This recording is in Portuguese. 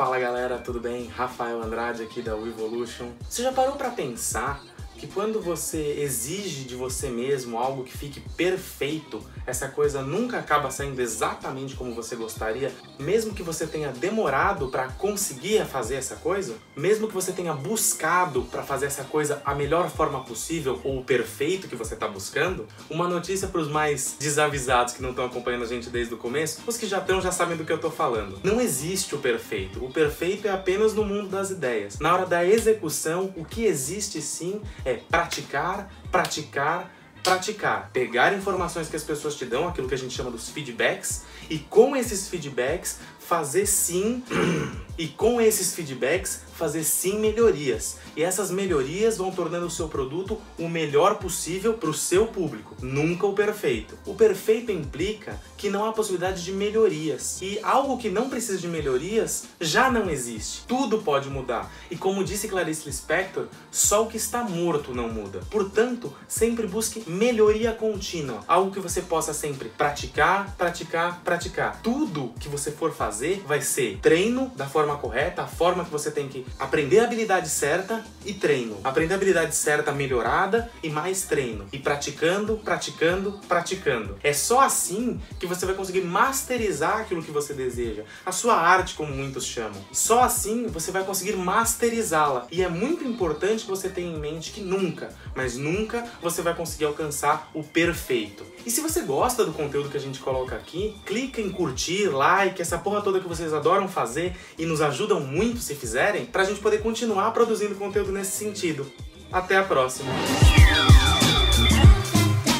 Fala galera, tudo bem? Rafael Andrade aqui da Evolution. Você já parou para pensar que quando você exige de você mesmo algo que fique perfeito, essa coisa nunca acaba saindo exatamente como você gostaria, mesmo que você tenha demorado para conseguir fazer essa coisa, mesmo que você tenha buscado para fazer essa coisa a melhor forma possível ou o perfeito que você está buscando. Uma notícia para os mais desavisados que não estão acompanhando a gente desde o começo, os que já estão já sabem do que eu estou falando. Não existe o perfeito. O perfeito é apenas no mundo das ideias. Na hora da execução, o que existe sim é praticar, praticar, praticar. Pegar informações que as pessoas te dão, aquilo que a gente chama dos feedbacks, e com esses feedbacks fazer sim, e com esses feedbacks fazer sim melhorias. E essas melhorias vão tornando o seu produto o melhor possível para o seu público, nunca o perfeito. O perfeito implica que não há possibilidade de melhorias. E algo que não precisa de melhorias já não existe. Tudo pode mudar. E como disse Clarice Lispector, só o que está morto não muda. Portanto, sempre busque melhoria contínua, algo que você possa sempre praticar, praticar, praticar. Tudo que você for fazer vai ser treino da forma correta, a forma que você tem que aprender a habilidade certa e treino. Aprender a habilidade certa melhorada e mais treino. E praticando, praticando, praticando. É só assim que você vai conseguir masterizar aquilo que você deseja. A sua arte, como muitos chamam. Só assim você vai conseguir masterizá-la. E é muito importante que você tenha em mente que nunca, mas nunca você vai conseguir alcançar o perfeito. E se você gosta do conteúdo que a gente coloca aqui, clica em curtir, like, essa porra toda que vocês adoram fazer e nos ajudam muito se fizerem, pra gente poder continuar produzindo conteúdo nesse sentido. Até a próxima!